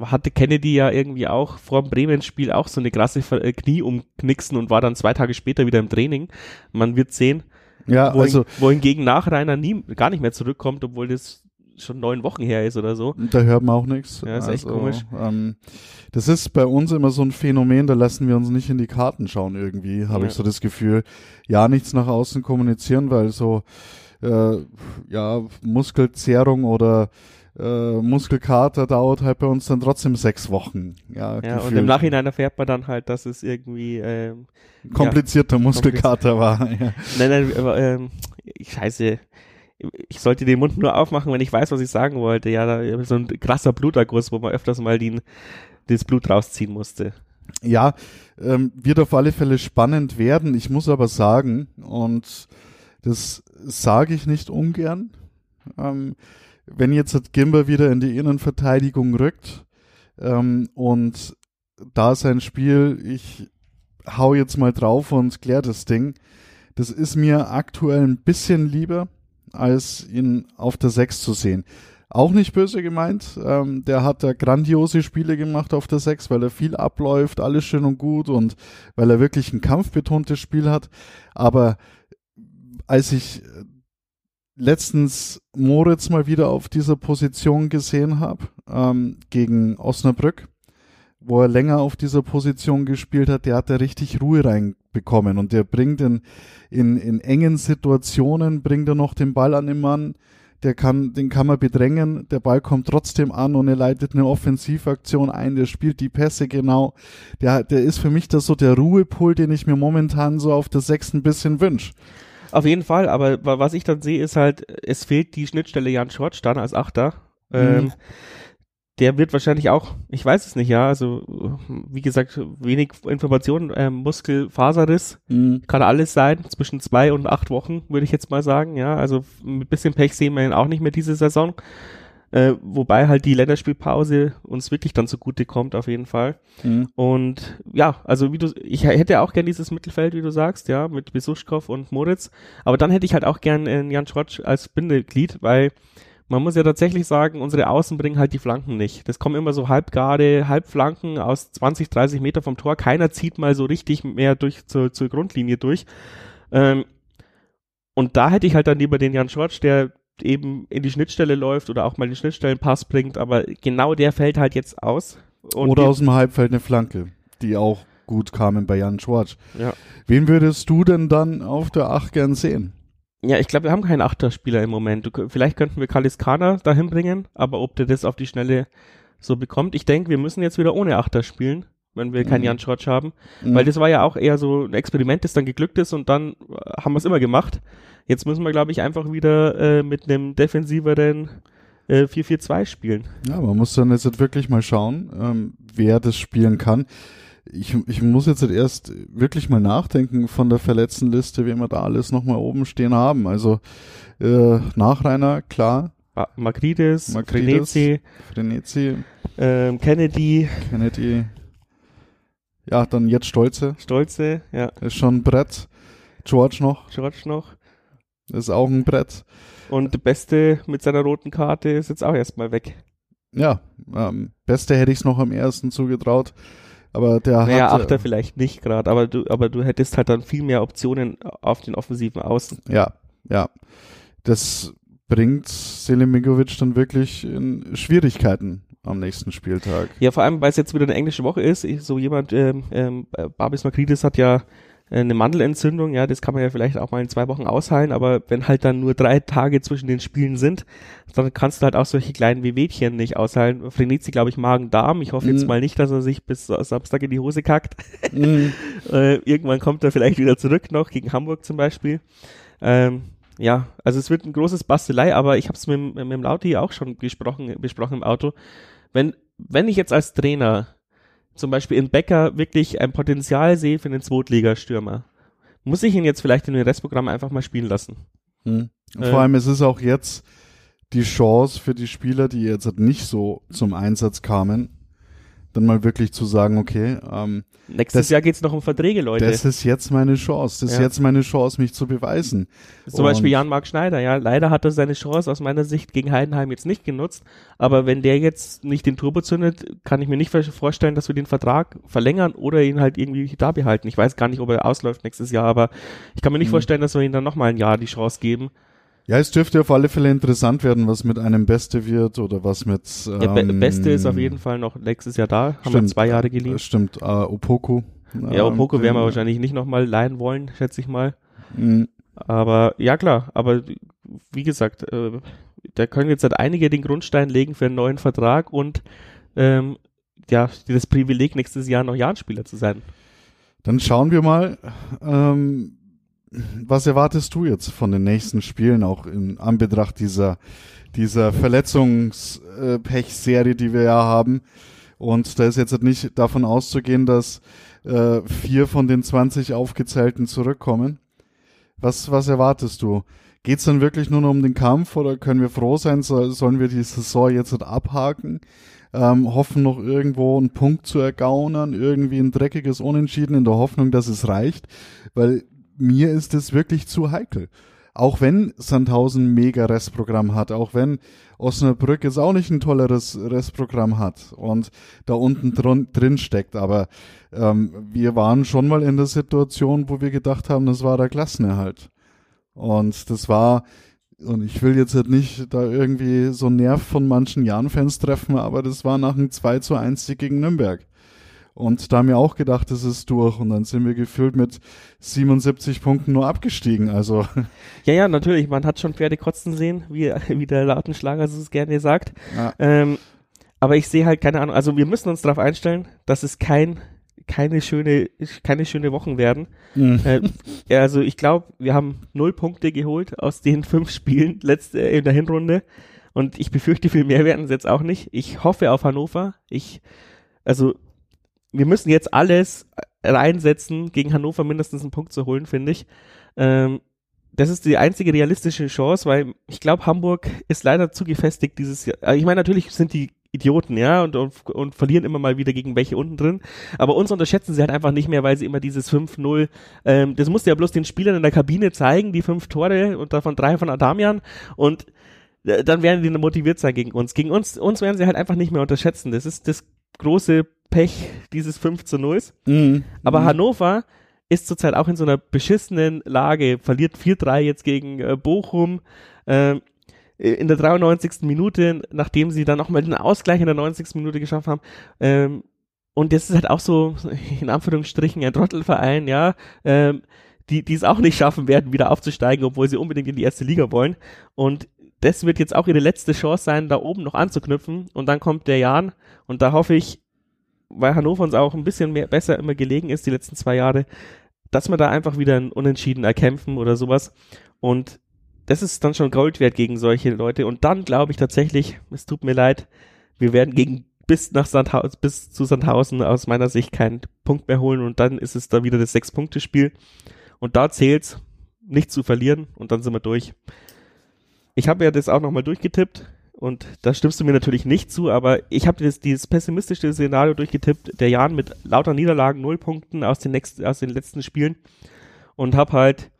hatte Kennedy ja irgendwie auch vor dem Bremen-Spiel auch so eine krasse äh, Knie umknicksen und war dann zwei Tage später wieder im Training. Man wird sehen. Ja, wohin, also, wohingegen nach Rainer nie, gar nicht mehr zurückkommt, obwohl das schon neun Wochen her ist oder so. Da hört man auch nichts. Ja, ist also, echt komisch. Ähm, das ist bei uns immer so ein Phänomen, da lassen wir uns nicht in die Karten schauen irgendwie, habe ja. ich so das Gefühl. Ja, nichts nach außen kommunizieren, weil so äh, ja, Muskelzehrung oder äh, Muskelkater dauert halt bei uns dann trotzdem sechs Wochen. Ja, ja und im Nachhinein erfährt man dann halt, dass es irgendwie ähm, komplizierter ja, Muskelkater war. Ja. Nein, nein, aber, ähm, scheiße. Ich sollte den Mund nur aufmachen, wenn ich weiß, was ich sagen wollte. Ja, da, so ein krasser Bluterguss, wo man öfters mal den, das Blut rausziehen musste. Ja, ähm, wird auf alle Fälle spannend werden. Ich muss aber sagen, und das sage ich nicht ungern, ähm, wenn jetzt Gimber wieder in die Innenverteidigung rückt, Ähm, und da sein Spiel, ich hau jetzt mal drauf und klär das Ding. Das ist mir aktuell ein bisschen lieber, als ihn auf der 6 zu sehen. Auch nicht böse gemeint. Ähm, der hat da grandiose Spiele gemacht auf der 6, weil er viel abläuft, alles schön und gut und weil er wirklich ein kampfbetontes Spiel hat. Aber als ich letztens Moritz mal wieder auf dieser Position gesehen habe, ähm, gegen Osnabrück, wo er länger auf dieser Position gespielt hat, der hat da richtig Ruhe reinbekommen und der bringt in, in, in engen Situationen, bringt er noch den Ball an den Mann, der kann, den kann man bedrängen, der Ball kommt trotzdem an und er leitet eine Offensivaktion ein, der spielt die Pässe genau, der, der ist für mich das so der Ruhepol, den ich mir momentan so auf der sechsten bisschen wünsche. Auf jeden Fall, aber was ich dann sehe, ist halt, es fehlt die Schnittstelle Jan Schwartz dann als Achter. Mhm. Ähm, der wird wahrscheinlich auch, ich weiß es nicht, ja, also wie gesagt, wenig Informationen, ähm, Muskelfaserriss, mhm. kann alles sein, zwischen zwei und acht Wochen, würde ich jetzt mal sagen, ja, also mit bisschen Pech sehen wir ihn auch nicht mehr diese Saison, äh, wobei halt die Länderspielpause uns wirklich dann zugute kommt, auf jeden Fall. Mhm. Und ja, also wie du, ich hätte auch gern dieses Mittelfeld, wie du sagst, ja, mit Besuschkow und Moritz, aber dann hätte ich halt auch gern äh, Jan Schrotsch als Bindeglied, weil man muss ja tatsächlich sagen, unsere Außen bringen halt die Flanken nicht. Das kommen immer so halbgarde, Halbflanken aus 20, 30 Meter vom Tor. Keiner zieht mal so richtig mehr durch zur, zur Grundlinie durch. Ähm, und da hätte ich halt dann lieber den Jan Schwartz, der eben in die Schnittstelle läuft oder auch mal den Schnittstellenpass bringt, aber genau der fällt halt jetzt aus. oder aus dem Halbfeld eine Flanke, die auch gut kamen bei Jan Schwartz. Ja. Wen würdest du denn dann auf der 8 gern sehen? Ja, ich glaube, wir haben keinen Achterspieler im Moment. Du, vielleicht könnten wir Kaliskana dahin bringen, aber ob der das auf die Schnelle so bekommt, ich denke, wir müssen jetzt wieder ohne Achter spielen, wenn wir keinen mhm. Jan Schwartz haben, mhm. weil das war ja auch eher so ein Experiment, das dann geglückt ist und dann äh, haben wir es immer gemacht. Jetzt müssen wir, glaube ich, einfach wieder äh, mit einem defensiveren äh, 4-4-2 spielen. Ja, man muss dann jetzt wirklich mal schauen, ähm, wer das spielen kann ich, ich muss jetzt erst wirklich mal nachdenken von der verletzten Liste, wie wir da alles nochmal oben stehen haben. Also äh, Nachreiner, klar. Magrides, Frenetzi, Frenetzi ähm, Kennedy. Kennedy. Ja, dann jetzt Stolze. Stolze, ja. Ist schon ein Brett. George noch. George noch. Ist auch ein Brett. Und der Beste mit seiner roten Karte ist jetzt auch erstmal weg. Ja, ähm, Beste hätte ich es noch am ersten zugetraut. Aber der naja, hat. Achter vielleicht nicht gerade, aber du, aber du hättest halt dann viel mehr Optionen auf den offensiven Außen. Ja, ja. Das bringt Selimigovic dann wirklich in Schwierigkeiten am nächsten Spieltag. Ja, vor allem, weil es jetzt wieder eine englische Woche ist. So jemand, ähm, ähm, Babis Makridis hat ja äh, eine Mandelentzündung, ja, das kann man ja vielleicht auch mal in zwei Wochen ausheilen, aber wenn halt dann nur drei Tage zwischen den Spielen sind, dann kannst du halt auch solche kleinen Wehwehchen nicht ausheilen. Frenizi, glaube ich, Magen-Darm. Ich hoffe mm. jetzt mhm. mal nicht, dass er sich bis Samstag in die Hose kackt. Mm. äh, irgendwann kommt er vielleicht wieder zurück noch, gegen Hamburg zum Beispiel. Ähm, ja, also es wird ein großes Bastelei, aber ich habe es mit, mit dem Lauti auch schon gesprochen, besprochen im Auto. Wenn, wenn ich jetzt als Trainer zum Beispiel in Becker wirklich ein Potenzial sehe für einen Zweitligastürmer, muss ich ihn jetzt vielleicht in den Restprogramm einfach mal spielen lassen. Hm. Vor äh, allem, es ist auch jetzt die Chance für die Spieler, die jetzt nicht so zum Einsatz kamen, dann mal wirklich zu sagen, okay, ähm, nächstes das, Jahr geht's noch um Verträge, Leute. Das ist jetzt meine Chance, das ja. ist jetzt meine Chance, mich zu beweisen. Zum Und Beispiel Jan-Marc Schneider, ja, leider hat er seine Chance aus meiner Sicht gegen Heidenheim jetzt nicht genutzt, aber wenn der jetzt nicht den Turbo zündet, kann ich mir nicht vorstellen, dass wir den Vertrag verlängern oder ihn halt irgendwie da behalten. Ich weiß gar nicht, ob er ausläuft nächstes Jahr, aber ich kann mir nicht mhm. vorstellen, dass wir ihm dann nochmal ein Jahr die Chance geben. Ja, es dürfte auf alle Fälle interessant werden, was mit einem Beste wird oder was mit. Ähm, Be Beste ist auf jeden Fall noch nächstes Jahr da. Haben stimmt, wir zwei Jahre geliehen. Stimmt, uh, Opoku. Ja, Opoku werden wir wahrscheinlich nicht nochmal leihen wollen, schätze ich mal. Mhm. Aber ja klar, aber wie gesagt, äh, da können jetzt halt einige den Grundstein legen für einen neuen Vertrag und ähm, ja, das Privileg nächstes Jahr noch Jahrenspieler zu sein. Dann schauen wir mal. Ähm, was erwartest du jetzt von den nächsten Spielen, auch in Anbetracht dieser, dieser Verletzungspech-Serie, die wir ja haben? Und da ist jetzt nicht davon auszugehen, dass äh, vier von den 20 aufgezählten zurückkommen. Was, was erwartest du? Geht es dann wirklich nur noch um den Kampf oder können wir froh sein? So, sollen wir die Saison jetzt abhaken? ähm, hoffen noch irgendwo einen Punkt zu ergaunern, irgendwie ein dreckiges Unentschieden in der Hoffnung, dass es reicht, weil mir ist es wirklich zu heikel. Auch wenn Sandhausen mega Restprogramm hat, auch wenn Osnabrück jetzt auch nicht ein tolleres Restprogramm hat und da unten drin, drin steckt, aber ähm, wir waren schon mal in der Situation, wo wir gedacht haben, das war der Klassenerhalt. Und das war, und ich will jetzt halt nicht da irgendwie so Nerv von manchen Jan-Fans treffen, aber das war nach einem 2 zu 1 Sieg gegen Nürnberg. Und da haben wir auch gedacht, das ist durch. Und dann sind wir gefühlt mit 77 Punkten nur abgestiegen. Also. Ja, ja, natürlich. Man hat schon Pferde kotzen sehen, wie, wie der Lautenschlager es gerne sagt. Ja. Ähm, aber ich sehe halt keine Ahnung. Also wir müssen uns darauf einstellen, dass es kein keine schöne, keine schöne Wochen werden. Mhm. Äh, also ich glaube, wir haben null Punkte geholt aus den fünf Spielen letzte in der Hinrunde. Und ich befürchte, viel mehr werden es jetzt auch nicht. Ich hoffe auf Hannover. Ich, also, wir müssen jetzt alles reinsetzen, gegen Hannover mindestens einen Punkt zu holen, finde ich. Ähm, das ist die einzige realistische Chance, weil ich glaube, Hamburg ist leider zu gefestigt dieses Jahr. Ich meine, natürlich sind die Idioten, ja, und, und, und verlieren immer mal wieder gegen welche unten drin. Aber uns unterschätzen sie halt einfach nicht mehr, weil sie immer dieses 5-0, ähm, das musste ja bloß den Spielern in der Kabine zeigen, die fünf Tore und davon drei von Adamian und äh, dann werden die motiviert sein gegen uns. Gegen uns, uns werden sie halt einfach nicht mehr unterschätzen. Das ist das große Pech dieses 5 zu 0. Mhm. Aber mhm. Hannover ist zurzeit auch in so einer beschissenen Lage, verliert 4-3 jetzt gegen äh, Bochum. Äh, in der 93. Minute, nachdem sie dann nochmal den Ausgleich in der 90. Minute geschafft haben. Ähm, und das ist halt auch so, in Anführungsstrichen, ein Trottelverein, ja, ähm, die, die es auch nicht schaffen werden, wieder aufzusteigen, obwohl sie unbedingt in die erste Liga wollen. Und das wird jetzt auch ihre letzte Chance sein, da oben noch anzuknüpfen. Und dann kommt der Jan. Und da hoffe ich, weil Hannover uns auch ein bisschen mehr besser immer gelegen ist, die letzten zwei Jahre, dass wir da einfach wieder ein Unentschieden erkämpfen oder sowas. Und das ist dann schon Gold wert gegen solche Leute. Und dann glaube ich tatsächlich, es tut mir leid, wir werden gegen bis nach Sandhausen, bis zu Sandhausen aus meiner Sicht keinen Punkt mehr holen und dann ist es da wieder das Sechs-Punkte-Spiel. Und da zählt's, nicht zu verlieren und dann sind wir durch. Ich habe ja das auch nochmal durchgetippt und da stimmst du mir natürlich nicht zu, aber ich habe dieses pessimistische Szenario durchgetippt, der Jan mit lauter Niederlagen, null Punkten aus den, nächsten, aus den letzten Spielen und habe halt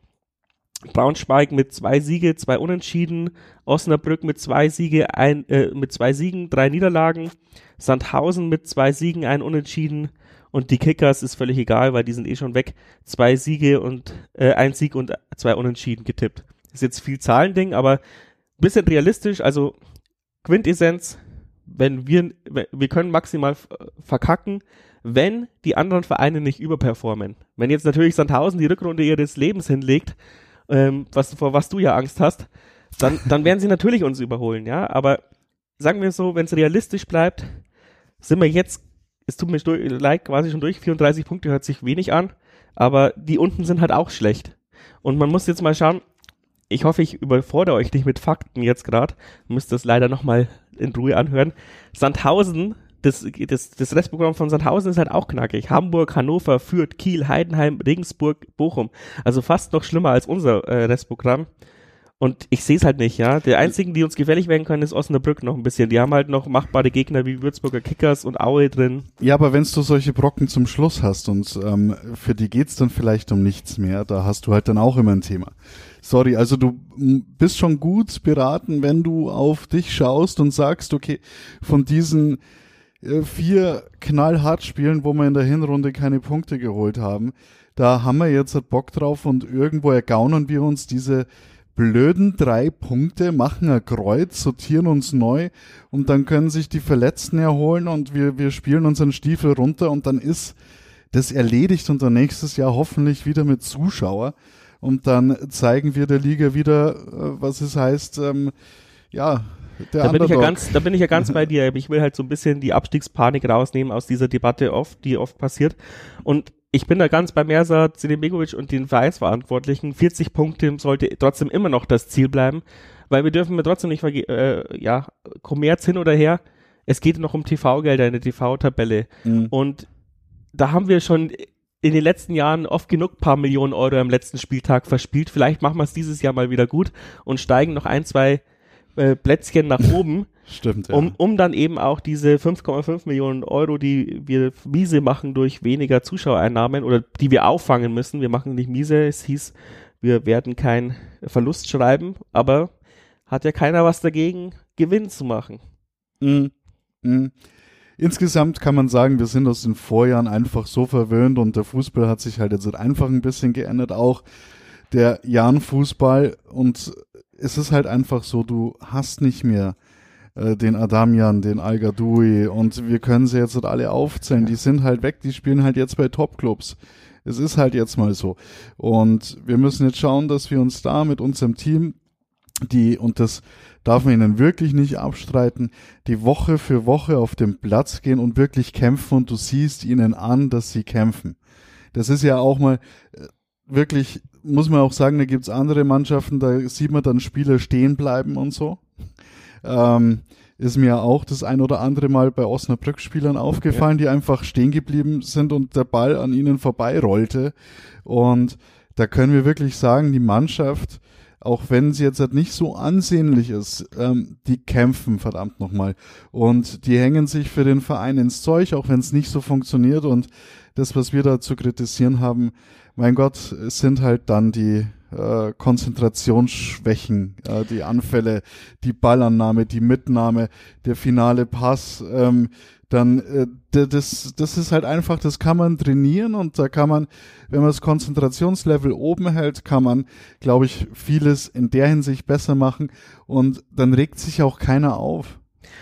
Braunschweig mit zwei Siege, zwei Unentschieden, Osnabrück mit zwei Siege, ein, äh, mit zwei Siegen, drei Niederlagen, Sandhausen mit zwei Siegen, ein Unentschieden und die Kickers ist völlig egal, weil die sind eh schon weg. Zwei Siege und äh, ein Sieg und zwei Unentschieden getippt. Ist jetzt viel Zahlending, aber bisschen realistisch, also Quintessenz, wenn wir, wir können maximal verkacken, wenn die anderen Vereine nicht überperformen. Wenn jetzt natürlich Sandhausen die Rückrunde ihres Lebens hinlegt, ähm, was, vor was du ja Angst hast, dann, dann werden sie natürlich uns überholen, ja. Aber sagen wir so, wenn es realistisch bleibt, sind wir jetzt, es tut mir leid, quasi schon durch, 34 Punkte hört sich wenig an, aber die unten sind halt auch schlecht. Und man muss jetzt mal schauen, ich hoffe, ich überfordere euch nicht mit Fakten jetzt gerade, müsst das leider nochmal in Ruhe anhören. Sandhausen das, das, das Restprogramm von Sandhausen ist halt auch knackig. Hamburg, Hannover, Fürth, Kiel, Heidenheim, Regensburg, Bochum. Also fast noch schlimmer als unser äh, Restprogramm. Und ich sehe es halt nicht, ja. Der einzigen, die uns gefährlich werden können, ist Osnabrück noch ein bisschen. Die haben halt noch machbare Gegner wie Würzburger Kickers und Aue drin. Ja, aber wenn du solche Brocken zum Schluss hast und ähm, für die geht's dann vielleicht um nichts mehr, da hast du halt dann auch immer ein Thema. Sorry, also du bist schon gut beraten, wenn du auf dich schaust und sagst, okay, von diesen äh, vier knallhart Spielen, wo wir in der Hinrunde keine Punkte geholt haben. Da haben wir jetzt Bock drauf und irgendwo ergaunern wir uns diese blöden drei Punkte, machen ein Kreuz, sortieren uns neu und dann können sich die Verletzten erholen und wir, wir spielen unseren Stiefel runter und dann ist das erledigt und dann nächstes Jahr hoffentlich wieder mit Zuschauer und dann zeigen wir der Liga wieder, äh, was es heißt, ähm, ja, da bin, ich ja ganz, da bin ich ja ganz bei dir. Ich will halt so ein bisschen die Abstiegspanik rausnehmen aus dieser Debatte oft, die oft passiert. Und ich bin da ganz bei Mersa, Begovic und den Vereinsverantwortlichen. 40 Punkte sollte trotzdem immer noch das Ziel bleiben, weil wir dürfen wir trotzdem nicht äh, ja, Kommerz hin oder her. Es geht noch um TV-Gelder in der TV-Tabelle. Mhm. Und da haben wir schon in den letzten Jahren oft genug paar Millionen Euro am letzten Spieltag verspielt. Vielleicht machen wir es dieses Jahr mal wieder gut und steigen noch ein, zwei äh, Plätzchen nach oben. Stimmt, ja. um, um dann eben auch diese 5,5 Millionen Euro, die wir miese machen durch weniger Zuschauereinnahmen oder die wir auffangen müssen. Wir machen nicht miese, es hieß, wir werden keinen Verlust schreiben, aber hat ja keiner was dagegen, Gewinn zu machen. Mhm. Mhm. Insgesamt kann man sagen, wir sind aus den Vorjahren einfach so verwöhnt und der Fußball hat sich halt jetzt einfach ein bisschen geändert, auch der Jan-Fußball und es ist halt einfach so, du hast nicht mehr äh, den Adamian, den al und wir können sie jetzt halt alle aufzählen. Die sind halt weg, die spielen halt jetzt bei Topclubs. Es ist halt jetzt mal so. Und wir müssen jetzt schauen, dass wir uns da mit unserem Team, die, und das darf man ihnen wirklich nicht abstreiten, die Woche für Woche auf den Platz gehen und wirklich kämpfen und du siehst ihnen an, dass sie kämpfen. Das ist ja auch mal äh, wirklich, muss man auch sagen, da gibt's andere Mannschaften, da sieht man dann Spieler stehen bleiben und so. Ähm, ist mir auch das ein oder andere Mal bei Osnabrück-Spielern aufgefallen, die einfach stehen geblieben sind und der Ball an ihnen vorbeirollte. Und da können wir wirklich sagen, die Mannschaft, auch wenn sie jetzt halt nicht so ansehnlich ist, ähm, die kämpfen verdammt nochmal. Und die hängen sich für den Verein ins Zeug, auch wenn es nicht so funktioniert. Und das, was wir da zu kritisieren haben, mein Gott, sind halt dann die äh, Konzentrationsschwächen, äh, die Anfälle, die Ballannahme, die Mitnahme, der finale Pass, ähm, dann äh, das, das ist halt einfach, das kann man trainieren und da kann man, wenn man das Konzentrationslevel oben hält, kann man, glaube ich, vieles in der Hinsicht besser machen und dann regt sich auch keiner auf.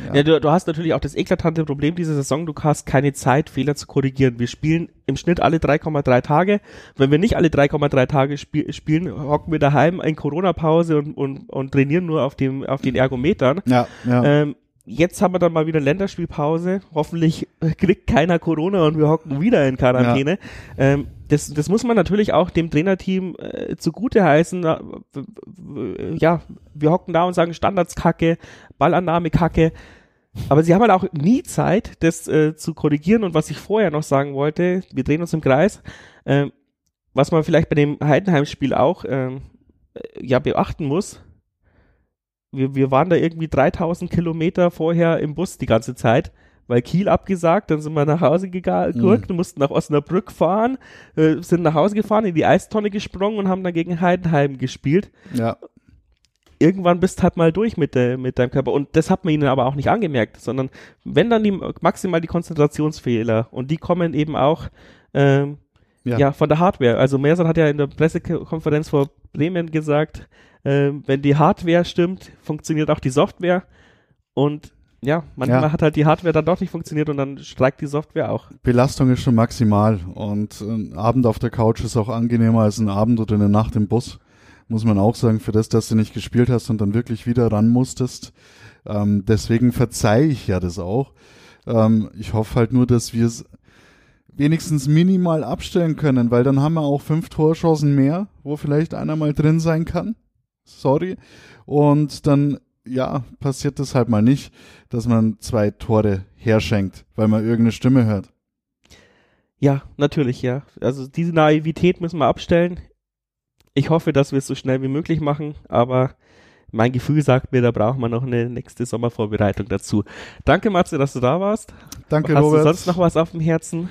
Ja, ja du, du, hast natürlich auch das eklatante Problem dieser Saison, du hast keine Zeit, Fehler zu korrigieren. Wir spielen im Schnitt alle 3,3 Tage. Wenn wir nicht alle 3,3 Tage spiel, spielen, hocken wir daheim in Corona-Pause und, und, und trainieren nur auf, dem, auf den Ergometern. Ja, ja. Ähm, jetzt haben wir dann mal wieder Länderspielpause. Hoffentlich kriegt keiner Corona und wir hocken wieder in Quarantäne. Ja. Ähm, das, das muss man natürlich auch dem Trainerteam äh, zugute heißen. Ja, wir hocken da und sagen Standards kacke, Ballannahme kacke. Aber sie haben halt auch nie Zeit, das äh, zu korrigieren. Und was ich vorher noch sagen wollte, wir drehen uns im Kreis, äh, was man vielleicht bei dem Heidenheim-Spiel auch ähm, äh, ja beachten muss, wir, wir waren da irgendwie 3000 Kilometer vorher im Bus die ganze Zeit, weil Kiel abgesagt, dann sind wir nach Hause gegangen, mhm. mussten nach Osnabrück fahren, äh, sind nach Hause gefahren, in die Eistonne gesprungen und haben dann gegen Heidenheim gespielt. Ja. Irgendwann bist halt mal durch mit, de, mit deinem Körper. Und das hat man ihnen aber auch nicht angemerkt, sondern wenn dann die, maximal die Konzentrationsfehler und die kommen eben auch ähm, ja. ja. von der Hardware. Also Mersan hat ja in der Pressekonferenz vor Bremen gesagt, äh, wenn die Hardware stimmt, funktioniert auch die Software. Und ja, manchmal ja. hat halt die Hardware dann doch nicht funktioniert und dann streikt die Software auch. Belastung ist schon maximal und ein Abend auf der Couch ist auch angenehmer als ein Abend oder eine Nacht im Bus. Muss man auch sagen, für das, dass du nicht gespielt hast und dann wirklich wieder ran musstest. Ähm, deswegen verzeihe ich ja das auch. Ähm, ich hoffe halt nur, dass wir es wenigstens minimal abstellen können, weil dann haben wir auch fünf Torchancen mehr, wo vielleicht einer mal drin sein kann sorry. Und dann, ja, passiert das halt mal nicht, dass man zwei Tore herschenkt, weil man irgendeine Stimme hört. Ja, natürlich, ja. Also diese Naivität müssen wir abstellen. Ich hoffe, dass wir es so schnell wie möglich machen, aber mein Gefühl sagt mir, da brauchen wir noch eine nächste Sommervorbereitung dazu. Danke, Matze, dass du da warst. Danke, Hast Robert. Hast du sonst noch was auf dem Herzen?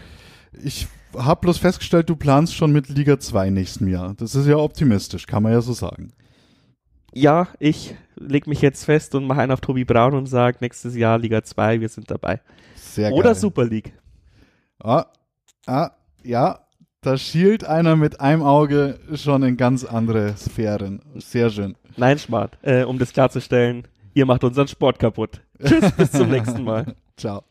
Ich habe bloß festgestellt, du planst schon mit Liga 2 nächsten Jahr. Das ist ja optimistisch, kann man ja so sagen ja, ich leg mich jetzt fest und mache einen auf Tobi Braun und sage nächstes Jahr Liga 2, wir sind dabei. Sehr geil. Oder Super League. Ah, ah, ja, da schielt einer mit einem Auge schon in ganz andere Sphären. Sehr schön. Nein, Smart. Äh, um das klarzustellen, ihr macht unseren Sport kaputt. Tschüss, bis zum nächsten Mal. Ciao.